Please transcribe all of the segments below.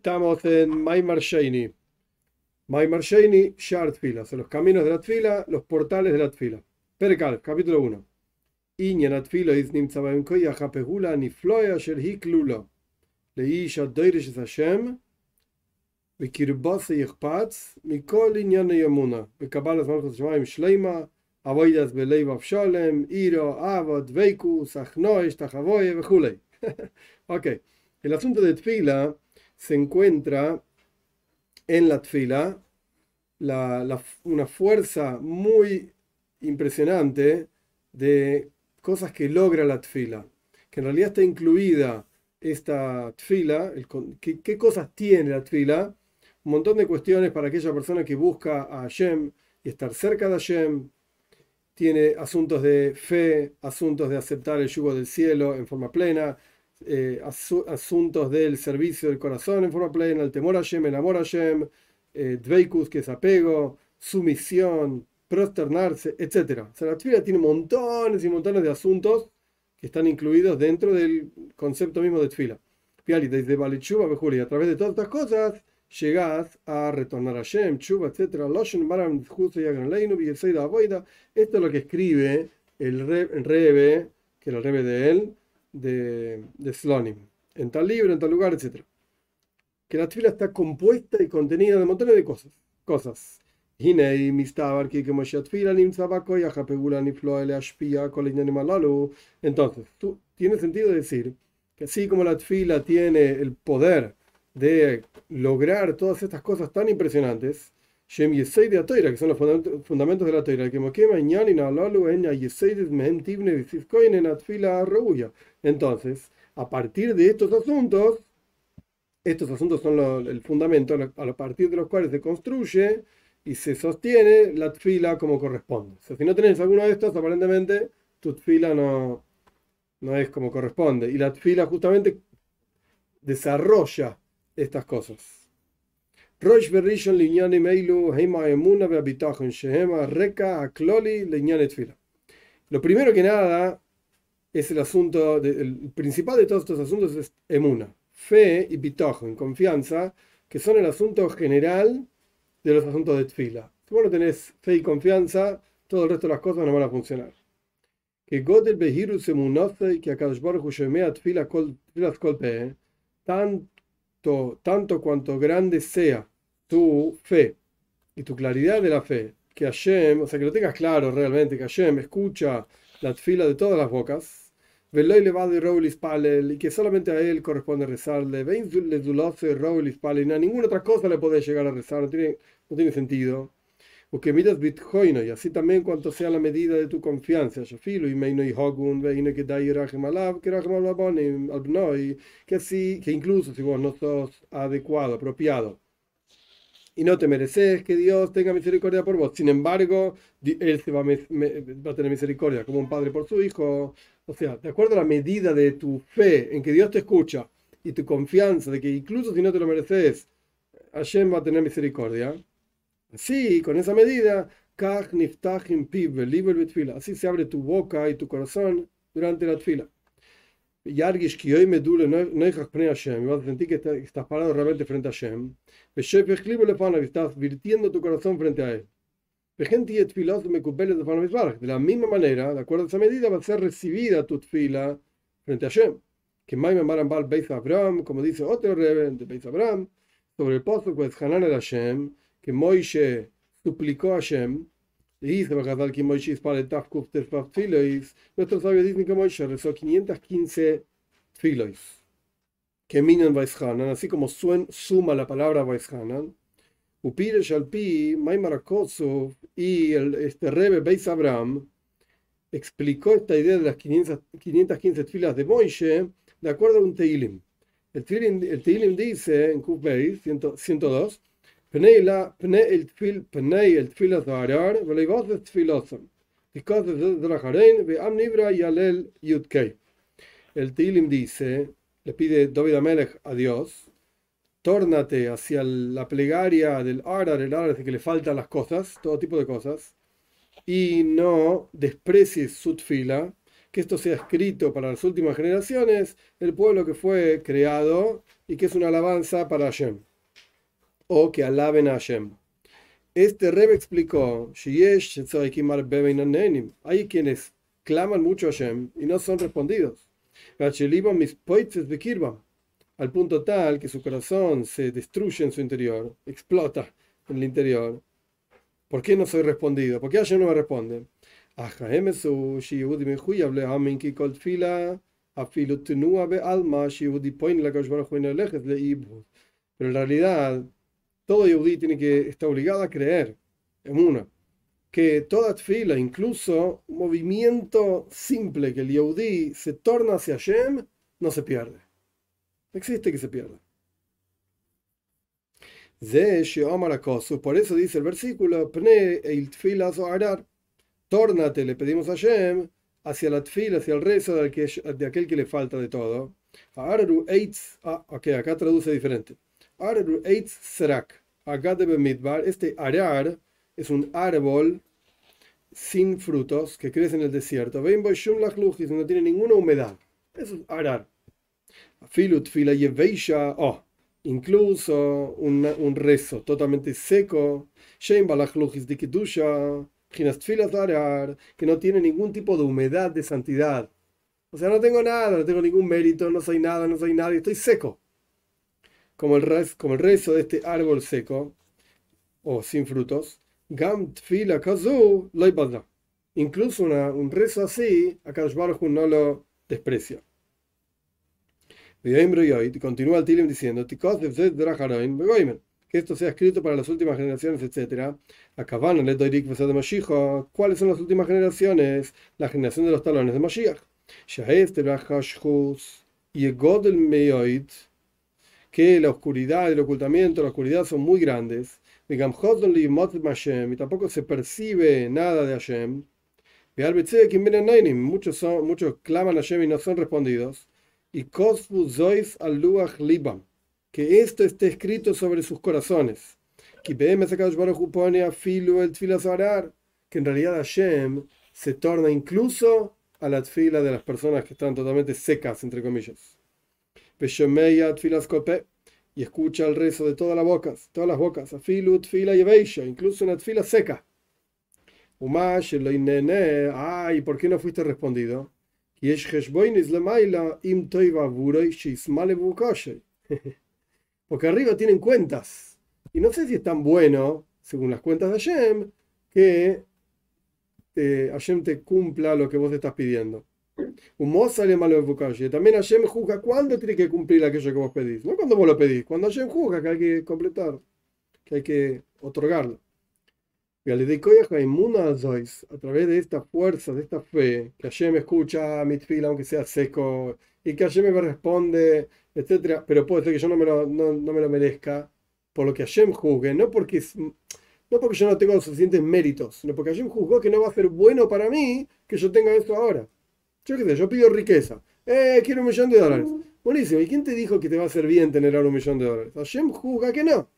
Estamos en Maimar Sheini. Maimar Sheini, Shard Tfila. Son los caminos de la Tfila, los portales de la Tfila. Perkal, capítulo 1. Inyan Atfilo is nimtzabaim koya hapehula nifloya asher hiklulo. Leisha doirish Hashem. וקרבוסי יחפץ מכל עניין ימונה, וקבלת מלכות שמיים שלמה, אבוידס בלב אבשלם, אירו, אבו, דבקוס, אחנוש, תחבויה וכולי. ok, el asunto de Tfila se encuentra en la Tfila la, la, una fuerza muy impresionante de cosas que logra la Tfila, que en realidad está incluida esta Tfila, ¿qué, ¿qué cosas tiene la Tfila? un montón de cuestiones para aquella persona que busca a Hashem y estar cerca de Hashem. Tiene asuntos de fe, asuntos de aceptar el yugo del cielo en forma plena, eh, asuntos del servicio del corazón en forma plena, el temor a Hashem, el amor a Hashem, eh, dveikus, que es apego, sumisión, prosternarse, etc. O sea, la tefila tiene montones y montones de asuntos que están incluidos dentro del concepto mismo de tefila. Y desde Balichuba, y a través de todas estas cosas, llegás a retornar a Shem, Chuba, etc. Esto es lo que escribe el Rebe, que era el Rebe de él, de, de Slonim, en tal libro, en tal lugar, etc. Que la tefila está compuesta y contenida de montones de cosas. cosas. Entonces, tú, tiene sentido decir que así como la tefila tiene el poder de lograr todas estas cosas tan impresionantes, Shem Yesei de Atoira, que son los fundamentos de la Toira, que Entonces, a partir de estos asuntos, estos asuntos son el fundamento a partir de los cuales se construye y se sostiene la tfila como corresponde. O sea, si no tenés alguno de estos, aparentemente tu tfila no, no es como corresponde. Y la tfila justamente desarrolla estas cosas. Rosh Berishon Linyane Meilu Heima Emuna Beabitachon Shehema Reka Akloli Linyane Tfila. Lo primero que nada es el asunto, de, el principal de todos estos asuntos es Emuna, fe y Bitachon, confianza, que son el asunto general de los asuntos de Tfila. Si vos no tenés fe y confianza, todo el resto de las cosas no van a funcionar. Que Godel Behiru Semunofe, que Akadosh Baruch Shemea Tfila Kol Pe, tan tanto cuanto grande sea tu fe y tu claridad de la fe, que Hashem, o sea, que lo tengas claro realmente, que Hashem escucha la fila de todas las bocas, y que solamente a él corresponde rezarle, y a ninguna otra cosa le puede llegar a rezar, no tiene, no tiene sentido. Que miras bitcoin y así también cuanto sea la medida de tu confianza y que así que incluso si vos no sos adecuado apropiado y no te mereces que Dios tenga misericordia por vos. Sin embargo él se va, va a tener misericordia como un padre por su hijo. O sea de acuerdo a la medida de tu fe en que Dios te escucha y tu confianza de que incluso si no te lo mereces Hashem va a tener misericordia. Así, con esa medida, así se abre tu boca y tu corazón durante la tfila. Y que hoy me duele, no Hashem, vas a sentir que estás parado realmente frente a Hashem. Estás virtiendo tu corazón frente a él. De la misma manera, de acuerdo a esa medida, va a ser recibida tu tfila frente a Hashem. Que Maime Marambal Beis Abraham, como dice otro rebe de Beis Abraham, sobre el pozo que es Hanan el Hashem, que Moishe suplicó a Hashem, dice que Moishe nuestros sabios dicen que Moishe rezó 515 filois, que minan Vaishanan, así como suma la palabra Vaishanan, Upire Shalpi, Maimarakosu y el, este Rebe Beis Abraham. Explicó esta idea de las 500, 515 filas de Moishe de acuerdo a un Teilim. El Teilim, el Teilim dice en Kuf Beis 102 el Tilim dice, le pide David Amelech a Dios, tórnate hacia la plegaria del Arar, el Arar es que le faltan las cosas, todo tipo de cosas, y no desprecies su tfila, que esto sea escrito para las últimas generaciones, el pueblo que fue creado y que es una alabanza para Hashem, o que alaben a Hashem. Este Rebe explicó, hay quienes claman mucho a Hashem y no son respondidos. Al punto tal que su corazón se destruye en su interior, explota en el interior. ¿Por qué no soy respondido? ¿Por qué Hashem no me responde? Pero en realidad todo Yehudi tiene que estar obligado a creer en uno, que toda fila, incluso un movimiento simple que el Yehudi se torna hacia Hashem, no se pierde. No existe que se pierda. Por eso dice el versículo, Tórnate, le pedimos a Hashem, hacia la tfila, hacia el rezo de, aquel que le falta de todo. Ah, ok, acá traduce diferente. Este arar es un árbol sin frutos que crece en el desierto. No tiene ninguna humedad. Eso es arar. Oh, incluso un, rezo totalmente seco. Que no tiene ningún tipo de humedad de santidad. O sea, no tengo nada, no tengo ningún mérito, no soy nada, no soy nadie, estoy seco como el, rezo, de este árbol seco o sin frutos, Gam Tfila Kazu lo Incluso un rezo así, Akadosh Baruch no lo desprecia. Y continúa el Tilim diciendo, que esto sea escrito para las últimas generaciones, etc. Acaban le doy ¿Cuáles son las últimas generaciones? La generación de los talones de Mashiach. Y el Meyoid que la oscuridad, el ocultamiento, la oscuridad son muy grandes. Y tampoco se percibe nada de Hashem. Muchos, son, muchos claman a Hashem y no son respondidos. Y que esto esté escrito sobre sus corazones. Que en realidad Hashem se torna incluso a la tfila de las personas que están totalmente secas, entre comillas y escucha el rezo de todas las bocas, todas las bocas, afilut, fila y beisha, incluso una fila seca. Umash, ay, ¿por qué no fuiste respondido? Porque arriba tienen cuentas. Y no sé si es tan bueno, según las cuentas de Hashem, que eh, Hashem te cumpla lo que vos estás pidiendo. También Hashem juzga cuándo tiene que cumplir aquello que vos pedís. No cuando vos lo pedís, cuando Hashem juzga que hay que completar, que hay que otorgarlo. Y a través de esta fuerza, de esta fe, que Hashem escucha mi fila aunque sea seco, y que Hashem me responde, etcétera, pero puede ser que yo no me lo, no, me lo merezca, por lo que Hashem juzgue, no porque, no porque yo no tengo los suficientes méritos, sino porque Hashem juzgó que no va a ser bueno para mí que yo tenga esto ahora. Yo qué sé, yo pido riqueza. Eh, quiero un millón de dólares. Buenísimo. ¿Y quién te dijo que te va a hacer bien tener ahora un millón de dólares? Hashem juzga que no.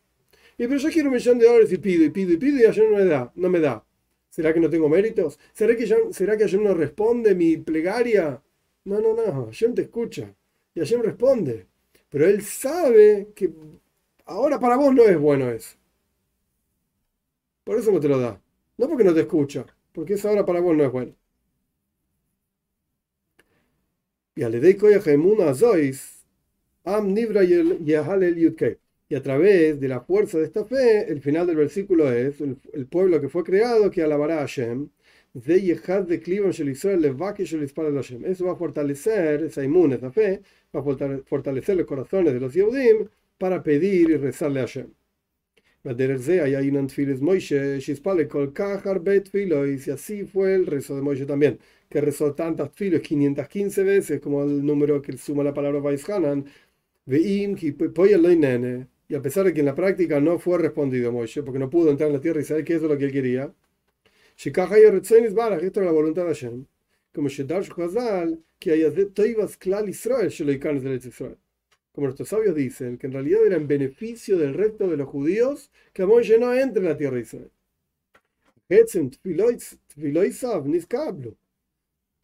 Y pero yo quiero un millón de dólares y pido y pido y pido y Hashem no me da. No me da. ¿Será que no tengo méritos? ¿Será que, yo, ¿Será Hashem no responde mi plegaria? No, no, no. Hashem te escucha. Y Hashem responde. Pero él sabe que ahora para vos no es bueno eso. Por eso no te lo da. No porque no te escucha. Porque eso ahora para vos no es bueno. Y a través de la fuerza de esta fe, el final del versículo es, el, pueblo que fue creado que alabará a Hashem, eso va a fortalecer, esa inmune, esa fe, va a fortalecer los corazones de los Yehudim para pedir y rezarle a Hashem. Y así fue el rezo de Moishe también que rezó tantas filos, 515 veces, como el número que suma la palabra Vaishanan, y a pesar de que en la práctica no fue respondido Moshe, porque no pudo entrar en la tierra y saber qué es lo que él quería, esto era la voluntad de Hashem, como como nuestros sabios dicen, que en realidad era en beneficio del resto de los judíos que Moshe no entre en la tierra de Israel.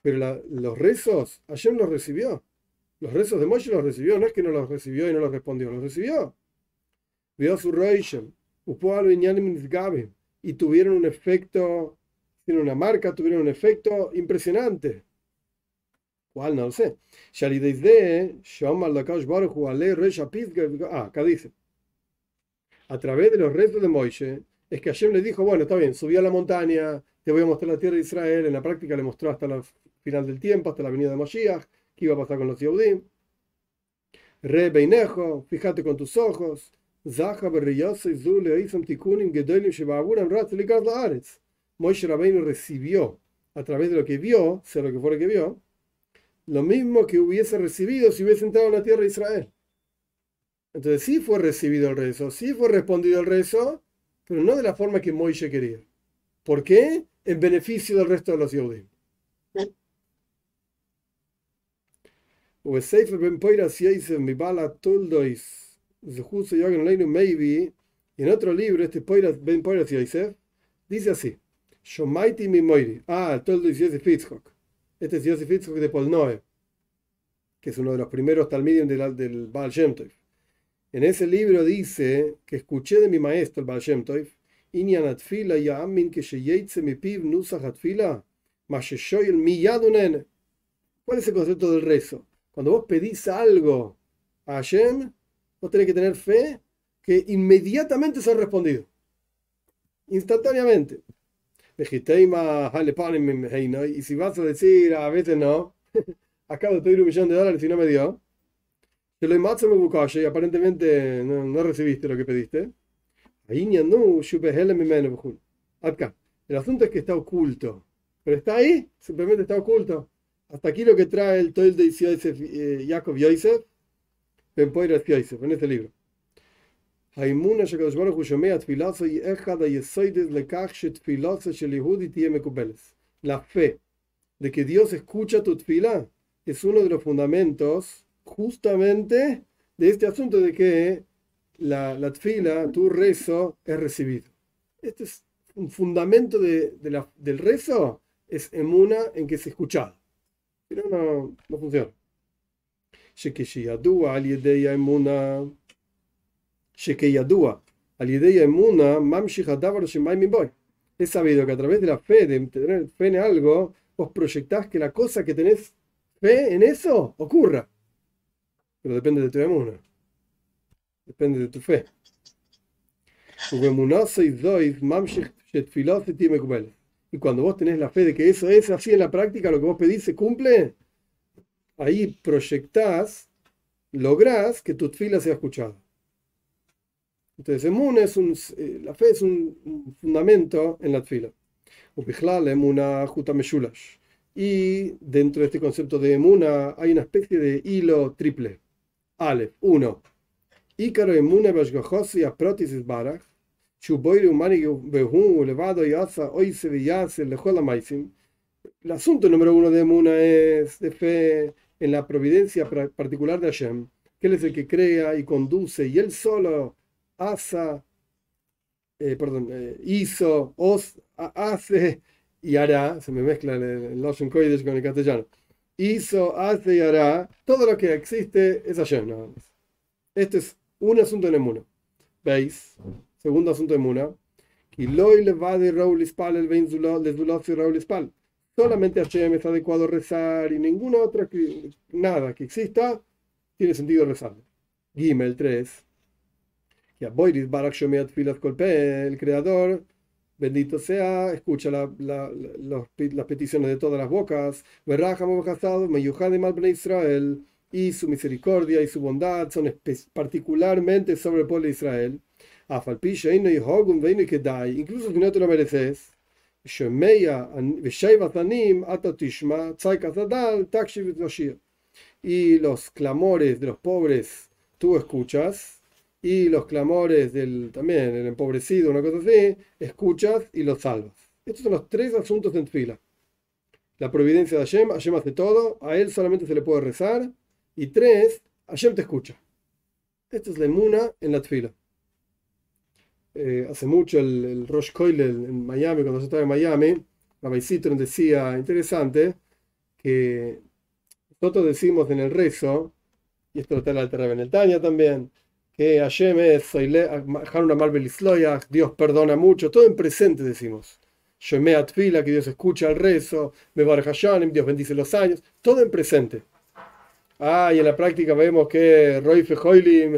Pero la- los rezos, Hashem los recibió. Los rezos de Moshe los recibió, no es que no los recibió y no los respondió, los recibió. Vio su y tuvieron un efecto, tienen una marca, tuvieron un efecto impresionante. ¿Cuál? No lo sé. Ah, acá dice. A través de los rezos de Moishe, es que Hashem le dijo, bueno, está bien, subí a la montaña, te voy a mostrar la tierra de Israel. En la práctica le mostró hasta el final del tiempo, hasta la venida de Moshiach, qué iba a pasar con los Yehudim. Re Beinejo, fíjate con tus ojos. Zaha berriyose zule eisam tikunim gedolim shebaburam rat likar laaretz. Moshe Rabbeinu recibió, a través de lo que vio, sea lo que fuera que vio, lo mismo que hubiese recibido si hubiese entrado en la tierra de Israel. Entonces sí fue recibido el rezo, sí fue respondido el rezo, pero no de la forma que Moishe quería. ¿Por qué? En beneficio del resto de los Yehudim. Maybe. Y en otro libro este Ben Poiras Yosef dice así. Shomaiti mi moiri. Ah toldois Yosef este es Yosef Fitzhok de Polnoe que es uno de los primeros talmidim del, Baal en ese libro dice que escuché de mi maestro el ¿Cuál es el concepto del rezo? Cuando vos pedís algo a Hashem, vos tenés que tener fe que inmediatamente se ha respondido. Instantáneamente. Y si vas a decir, a veces no, acabo de pedir un millón de dólares y no me dio, te lo me y aparentemente no, no recibiste lo que pediste. Acá. El asunto es que está oculto. Pero está ahí, simplemente está oculto. Hasta aquí lo que trae el Toil de Yosef, eh, Jacob Yosef, Ben Poiras Yosef, en este libro. האמונה שקדוש ברוך הוא שומע תפילתו היא אחד היסוידס לכך שתפילתו של יהודי תהיה מקובלת. La fe de que Dios escucha tu tfila es uno de los fundamentos justamente de este asunto de que la, la tfila, tu rezo, es recibido. Este es un fundamento de, de la, del rezo, es emuna en que es escuchado. Si no, no, no funciona. Shekeshiyadua aliyedeya emuna. Shekeyadua aliyedeya emuna mamshihadavar boy. Es sabido que a través de la fe, de tener fe en algo, vos proyectás que la cosa que tenés fe en eso ocurra. Pero depende de tu emuna. Depende de tu fe. Ugemunase y dois mamshih shetfiloseti mekubeles cuando vos tenés la fe de que eso es así en la práctica, lo que vos pedís se cumple, ahí proyectás, lográs que tu tfila sea escuchada. Entonces, emuna es eh, la fe es un fundamento en la tfila. emuna. Y dentro de este concepto de emuna hay una especie de hilo triple. Aleph, uno. Ícaro emuna bashgajosi aprotis barach. El asunto número uno de Emuna es de fe en la providencia particular de Hashem, que Él es el que crea y conduce, y Él solo hace, eh, perdón, eh, hizo, os, hace y hará, se me mezcla el Lashon Kodesh con el castellano, hizo, hace y hará, todo lo que existe es Hashem. Este es un asunto en Emuna. ¿Veis? Segundo asunto de Muna. Solamente Hashem es adecuado rezar y ninguna otra, que, nada que exista, tiene sentido rezar. Gimel 3. El creador, bendito sea, escucha la, la, la, las peticiones de todas las bocas. Israel y su misericordia y su bondad son particularmente sobre el pueblo de Israel. Incluso si no te lo mereces, y los clamores de los pobres tú escuchas, y los clamores del también el empobrecido, una cosa así, escuchas y los salvas. Estos son los tres asuntos en fila. La providencia de Hashem, Hashem hace todo, a él solamente se le puede rezar, y tres, Hashem te escucha. Esta es la emuna en la tfila. Eh, hace mucho el, el Rosh Koilel en Miami, cuando yo estaba en Miami, Rabbi Citron decía, interesante, que nosotros decimos en el rezo, y esto está en la Altera también, que Hashem es Dios perdona mucho, todo en presente decimos. Shemea Tfila, que Dios escucha el rezo, me Dios bendice los años, todo en presente. Ah, y en la práctica vemos que Roy Fejoilim,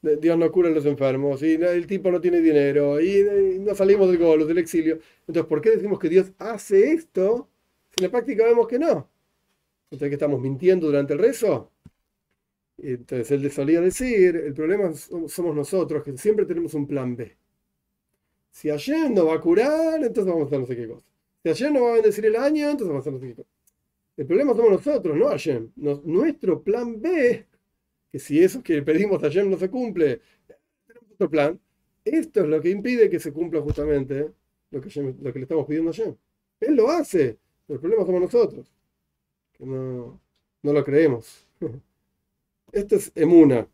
Dios no cura a los enfermos, y el tipo no tiene dinero, y no salimos del golo, del exilio. Entonces, ¿por qué decimos que Dios hace esto si en la práctica vemos que no? Entonces, que estamos mintiendo durante el rezo. Entonces, él solía decir, el problema somos nosotros, que siempre tenemos un plan B. Si ayer no va a curar, entonces vamos a hacer no sé qué cosa. Si ayer no va a bendecir el año, entonces vamos a hacer no sé qué cosa. El problema somos nosotros, no Hashem. nuestro plan B, que si eso que pedimos a Hashem no se cumple, tenemos otro plan. Esto es lo que impide que se cumpla justamente lo que, lo que le estamos pidiendo a Hashem. Él lo hace, pero el problema somos nosotros, que no, no lo creemos. Esto es emuna.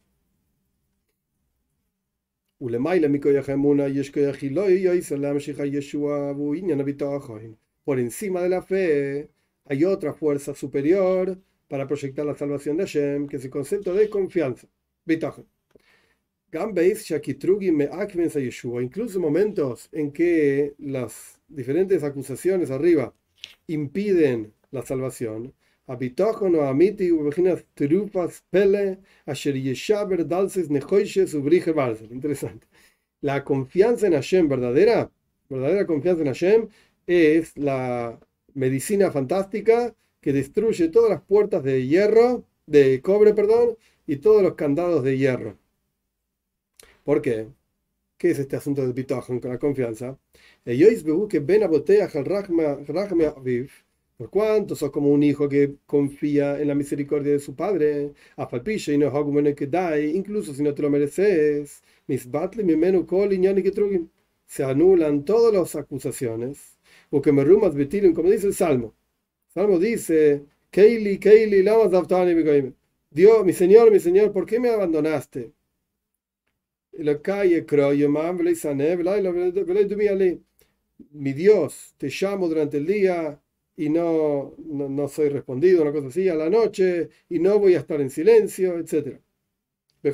Por encima de la fe hay otra fuerza superior para proyectar la salvación de Hashem, que es el concepto de confianza. Incluso momentos en que las diferentes acusaciones arriba impiden la salvación, Interesante. La confianza en Hashem verdadera, verdadera confianza en Hashem, es la medicina fantástica que destruye todas las puertas de hierro, de cobre, perdón, y todos los candados de hierro. ¿Por qué? ¿Qué es este asunto del bitojon con la confianza? Por cuanto sos como un hijo que confía en la misericordia de su padre, y no incluso si no te lo mereces, se anulan todas las acusaciones o que me rumas como dice el Salmo. Salmo dice, Keili, Keili, lama Dios, mi Señor, mi Señor, ¿por qué me abandonaste? Mi Dios, te llamo durante el día y no, no, soy respondido, una cosa así, a la noche, y no voy a estar en silencio, etc. Y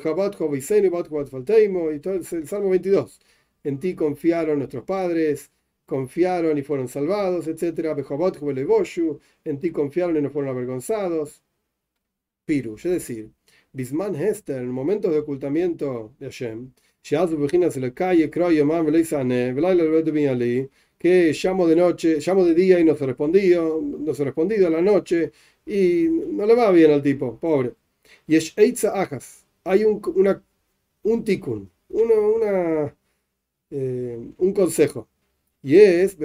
todo el Salmo 22. En ti confiaron nuestros padres, confiaron y fueron salvados, etc. En ti confiaron y no fueron avergonzados. Piru, es decir, Bisman Hester, en momentos de ocultamiento de Hashem, que llamo de noche, llamo de día y no se respondió, no se respondido a la noche y no le va bien al tipo, pobre. Y es hay un, una, un tikun, una, una eh, un consejo y es,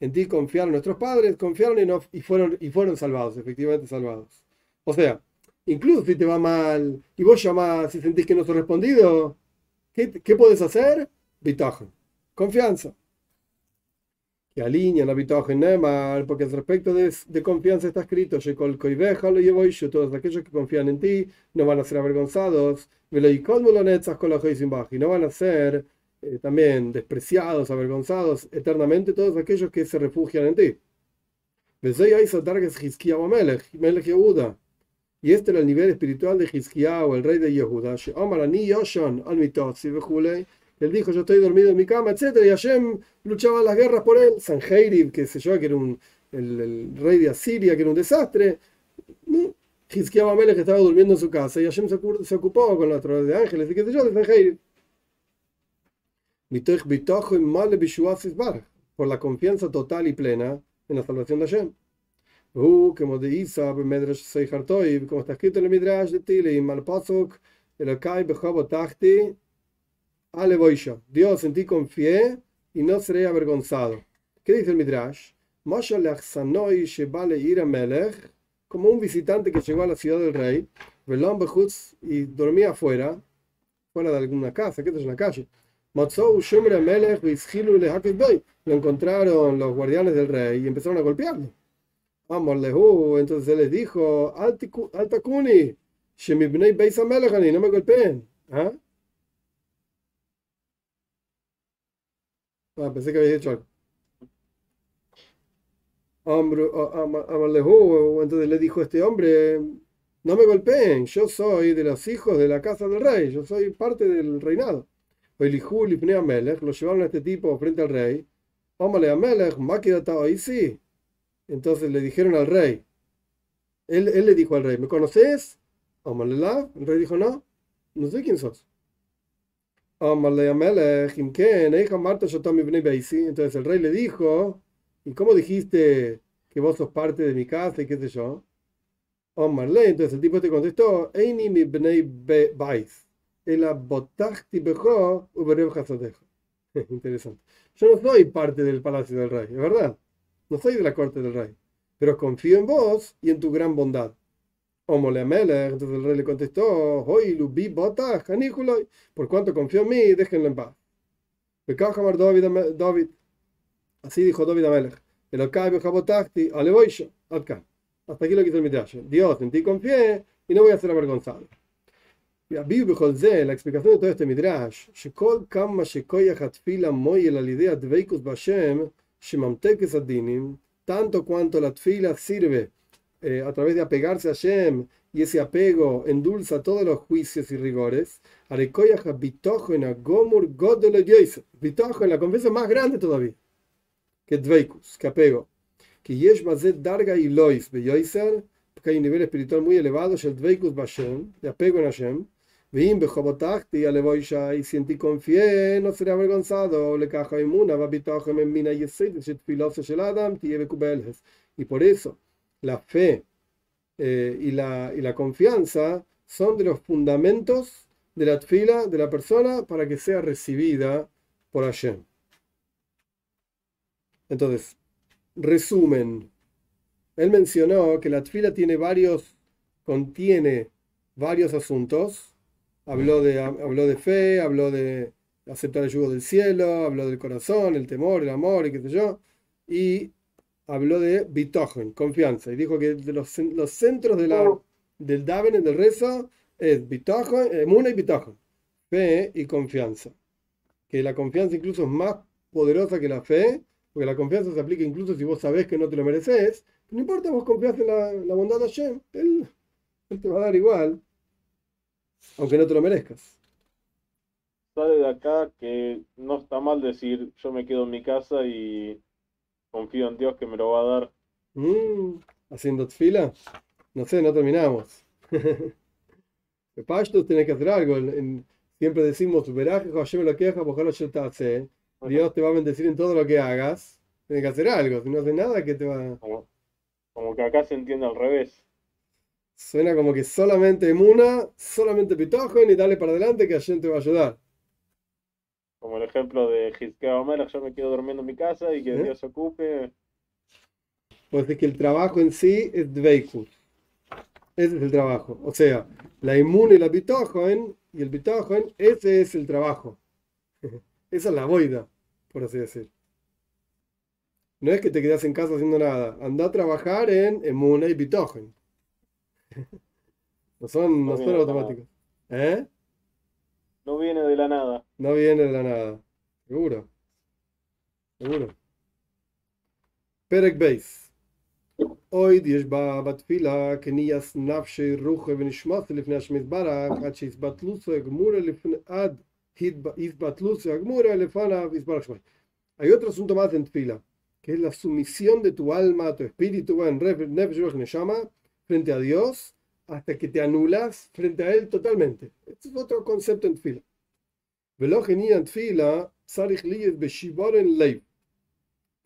en ti confiaron nuestros padres, confiaron y, no, y, fueron, y fueron salvados, efectivamente salvados. O sea, incluso si te va mal y vos llamás y sentís que no has respondido, ¿qué, qué puedes hacer? Bitaje, confianza. Que alinean la bitaje mal, porque respecto de, de confianza está escrito, todos aquellos que confían en ti no van a ser avergonzados, y no van a ser eh, también despreciados, avergonzados eternamente todos aquellos que se refugian en ti. Y este era el nivel espiritual de o el rey de Yehuda. Él dijo, yo estoy dormido en mi cama, etc. Y Hashem luchaba las guerras por él. Sanheirib, que se yo, que era un, el, rey de Asiria, que era un desastre. Hizkiah Amelech estaba durmiendo en su casa y Hashem se, ocupó con la tropas de ángeles y qué sé yo, de Sanheirib por la confianza total y plena en la salvación de Hashem. Uh, como de Isa, como está escrito en el Midrash de Tilim, al Pasuk, Elokai Behobotachti, Aleboisha. Dios en ti confié y no seré avergonzado. ¿Qué dice el Midrash? Como un visitante que llegó a la ciudad del rey, y dormía afuera, fuera de alguna casa, que es la calle. Lo encontraron los guardianes del rey y empezaron a golpearlo. Entonces él les dijo, Altakuni, no me golpeen. ¿Ah? ah, pensé que había dicho algo. Entonces le dijo este hombre, no me golpeen, yo soy de los hijos de la casa del rey, yo soy parte del reinado. Lo llevaron a este tipo frente al rey. Entonces le dijeron al rey, él, él le dijo al rey, ¿me conoces? El rey dijo, no, no sé quién sos. Entonces el rey le dijo, ¿y cómo dijiste que vos sos parte de mi casa y qué sé yo? Entonces el tipo te contestó, Interesante. Yo no soy parte del palacio del rey, es verdad. No soy de la corte del rey. Pero confío en vos y en tu gran bondad. Entonces el rey le contestó, por cuanto confío en mí, déjenlo en paz. David, así dijo David Amelech. Hasta aquí lo que hizo el Midrash. Dios, en ti confié y no voy a ser avergonzado. La explicación de todo este Midrash, tanto cuanto la tfila sirve eh, a través de apegarse a Shem y ese apego endulza todos los juicios y rigores, bitojo en la confianza más grande todavía, que Dveikus, que apego. Que Yesh Darga y Lois porque hay un nivel espiritual muy elevado, el Dveikus Bashem, de apego en Hashem, Alevoisha, y por eso, la fe eh, y, la, y la confianza son de los fundamentos de la fila de la persona para que sea recibida por Hashem. Entonces, resumen. Él mencionó que la tfila tiene varios, contiene varios asuntos. Habló de, habló de fe, habló de aceptar el yugo del cielo, habló del corazón, el temor, el amor y qué sé yo. Y habló de bitogen, confianza. Y dijo que de los, los centros de la, del daven, del rezo, es bitogen, emuna y bitogen. Fe y confianza. Que la confianza incluso es más poderosa que la fe porque la confianza se aplica incluso si vos sabés que no te lo mereces. No importa, vos confías en la, bondad de Hashem. Él, te va a dar igual, aunque no te lo merezcas. Sale de acá que no está mal decir yo me quedo en mi casa y confío en Dios que me lo va a dar. Mm, haciendo fila. No sé, no terminamos. Pashto tenés que hacer algo. siempre decimos, verás que Hashem lo queja, porque yo te hace. Dios te va a bendecir en todo lo que hagas. Tienes que hacer algo. Si no haces nada, ¿qué te va como, que acá se entiende al revés. Suena como que solamente Emuna, solamente Pitojen y dale para adelante que alguien te va a ayudar. Como el ejemplo de Hizkea Omer, yo me quedo durmiendo en mi casa y que ¿Eh? Dios se ocupe. Pues es que el trabajo en sí es Dveikus. Ese es el trabajo. O sea, la Emuna y la Pitojen y el Pitojen, ese es el trabajo. Esa es la boida por así decir. No es que te quedas en casa haciendo nada. Anda a trabajar en Emuna y Bitogen. No son, no, son automáticos. ¿Eh? No viene de la nada. No viene de la nada. Seguro. Seguro. Perek Beis. Hoy יש בתפילה כניאס נפשי רוחי ונשמוס לפני השמזברך עד שיסבטלו גמורה לפני עד hay otro asunto más en Tfila, que es la sumisión de tu alma, tu espíritu, en llama frente a Dios, hasta que te anulas frente a Él totalmente. Este es otro concepto en Tfila,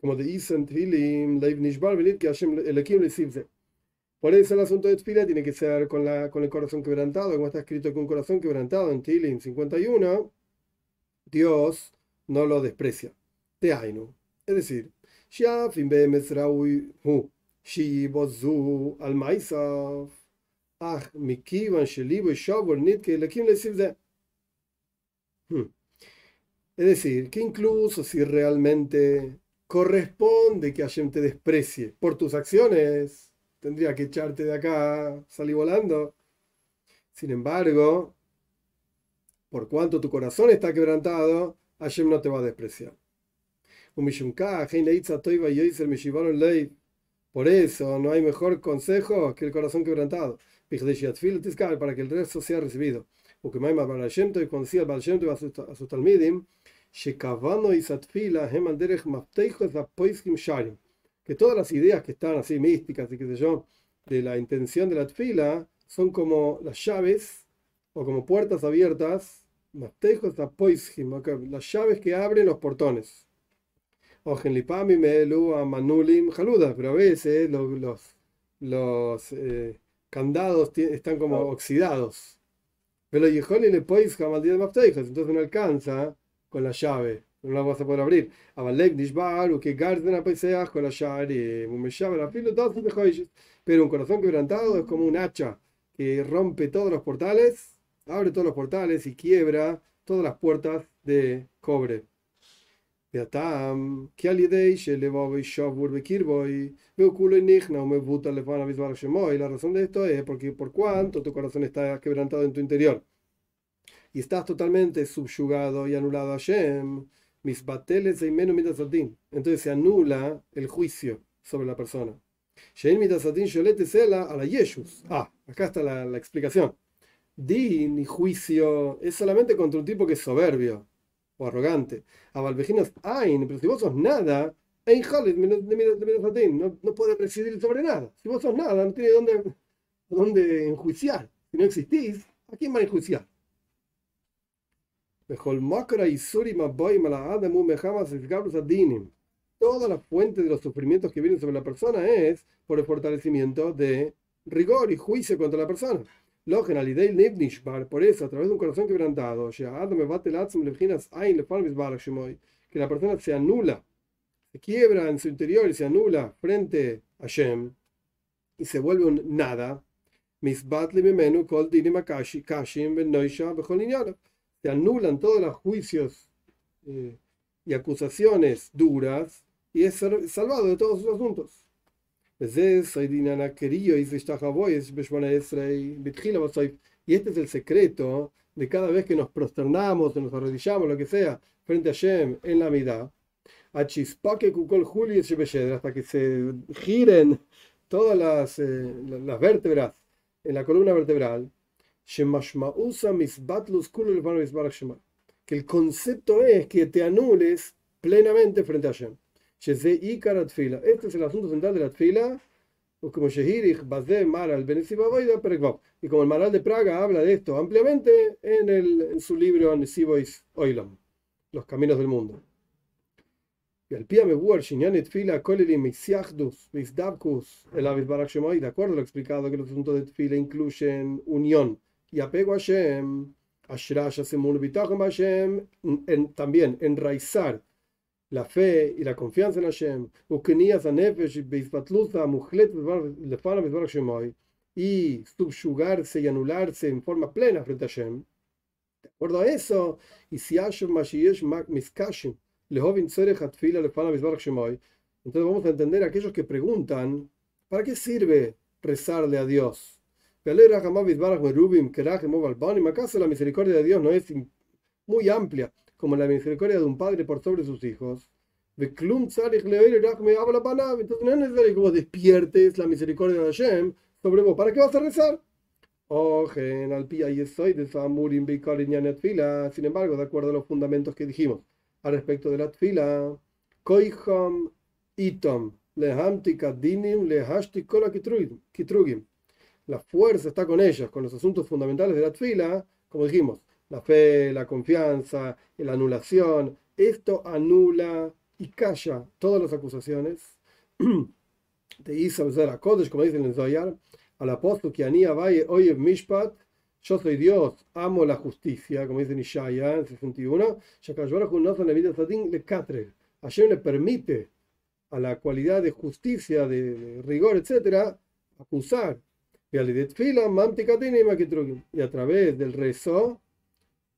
como dice en Tfilim, Leiv Nishbar, venir que Hashem Elekim le por eso el asunto de Tfila tiene que ser con, la, con el corazón quebrantado, como está escrito con corazón quebrantado en Tilim 51. Dios no lo desprecia. Te. Es decir, Es decir, que incluso si realmente corresponde que Hashem te desprecie por tus acciones, tendría que echarte de acá, salir volando. Sin embargo, por cuanto tu corazón está quebrantado, Hashem no te va a despreciar. Por eso no hay mejor consejo que el corazón quebrantado. Para que el resto sea recibido. Y cuando decía a sus talmidim, que todas las ideas que están así místicas y qué sé yo, de la intención de la tfila, son como las llaves o como puertas abiertas, las llaves que abren los portones. Pero a veces los, los, eh, candados están como oxidados. Pero entonces no alcanza con la llave, no la vas a poder abrir. Pero un corazón quebrantado es como un hacha que rompe todos los portales, abre todos los portales y quiebra todas las puertas de cobre. Y la razón de esto es porque por cuanto tu corazón está quebrantado en tu interior y estás totalmente subyugado y anulado a Shem, mis bateles entonces se anula el juicio sobre la persona. a la Yeshus. Ah, acá está la, la explicación. Din y juicio es solamente contra un tipo que es soberbio o arrogante. A Valvejinos, Ain, pero si vos sos nada, no, no puede presidir sobre nada. Si vos sos nada, no tiene dónde, dónde enjuiciar. Si no existís, ¿a quién va a enjuiciar? Toda la fuente de los sufrimientos que vienen sobre la persona es por el fortalecimiento de rigor y juicio contra la persona. Por eso, a través de un corazón quebrantado, que la persona se anula, se quiebra en su interior y se anula frente a Shem y se vuelve un nada. Se anulan todos los juicios eh, y acusaciones duras y es salvado de todos sus asuntos. Y este es el secreto de cada vez que nos prosternamos, nos arrodillamos, lo que sea, frente a Shem en la mitad, hasta que se giren todas las, eh, las vértebras en la columna vertebral, que el concepto es que te anules plenamente frente a Shem. Este es el asunto central de la tfila. Y como el Maral de Praga habla de esto ampliamente en, su libro Los Caminos del Mundo. Y me el de acuerdo lo explicado que los asuntos de tfila incluyen unión y apego a Shem, también enraizar la fe y la confianza en Hashem, y subyugarse y anularse en forma plena frente a Hashem. De acuerdo a eso, y si entonces vamos a entender a aquellos que preguntan, ¿para qué sirve rezarle a Dios? ¿Acaso la misericordia de Dios no es muy amplia como la misericordia de un padre por sobre sus hijos. Entonces no es necesario que vos despiertes la misericordia de Hashem sobre vos. ¿Para qué vas a rezar? Sin embargo, de acuerdo a los fundamentos que dijimos al respecto de la tfila, itom La fuerza está con ellos, con los asuntos fundamentales de la tfila, como dijimos, la fe, la confianza, la anulación. Esto anula y calla todas las acusaciones de Isa a Kodesh, como dicen en Zoyar, al apóstol que Anía Valle oye Mishpat, yo soy Dios, amo la justicia, como dice Ishaya en 61, Hashem le permite a la cualidad de justicia, de, rigor, etcétera, acusar. Y a través del rezo,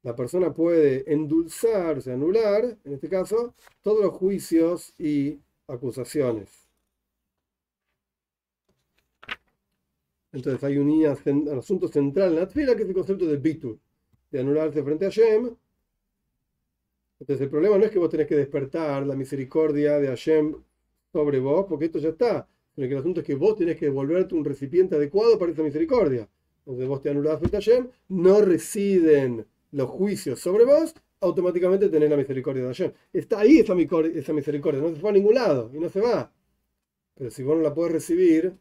la persona puede endulzar, o sea, anular, en este caso, todos los juicios y acusaciones. Entonces hay un asunto central en la tfila que es el concepto de bitur, de anularse frente a Hashem. Entonces el problema no es que vos tenés que despertar la misericordia de Hashem sobre vos, porque esto ya está sino que el asunto es que vos tenés que volverte un recipiente adecuado para esa misericordia. Entonces vos te anulás Hashem, no residen los juicios sobre vos, automáticamente tenés la misericordia de Hashem. Está ahí esa, esa misericordia, no se fue a ningún lado y no se va. Pero si vos no la podés recibir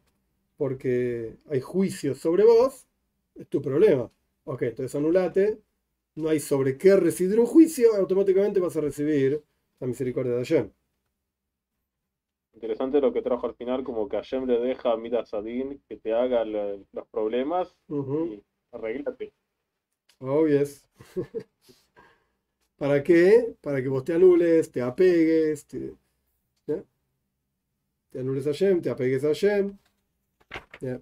porque hay juicios sobre vos, es tu problema. Ok, entonces anulate, no hay sobre qué residir un juicio, automáticamente vas a recibir la misericordia de Hashem. Interesante lo que trajo al final, como que Hashem le deja a Mira Sadin que te haga los problemas y arreglate. Oh, yes. ¿Para qué? Para que vos te anules, te apegues, te, te anules a Hashem, te apegues a Hashem. Yeah.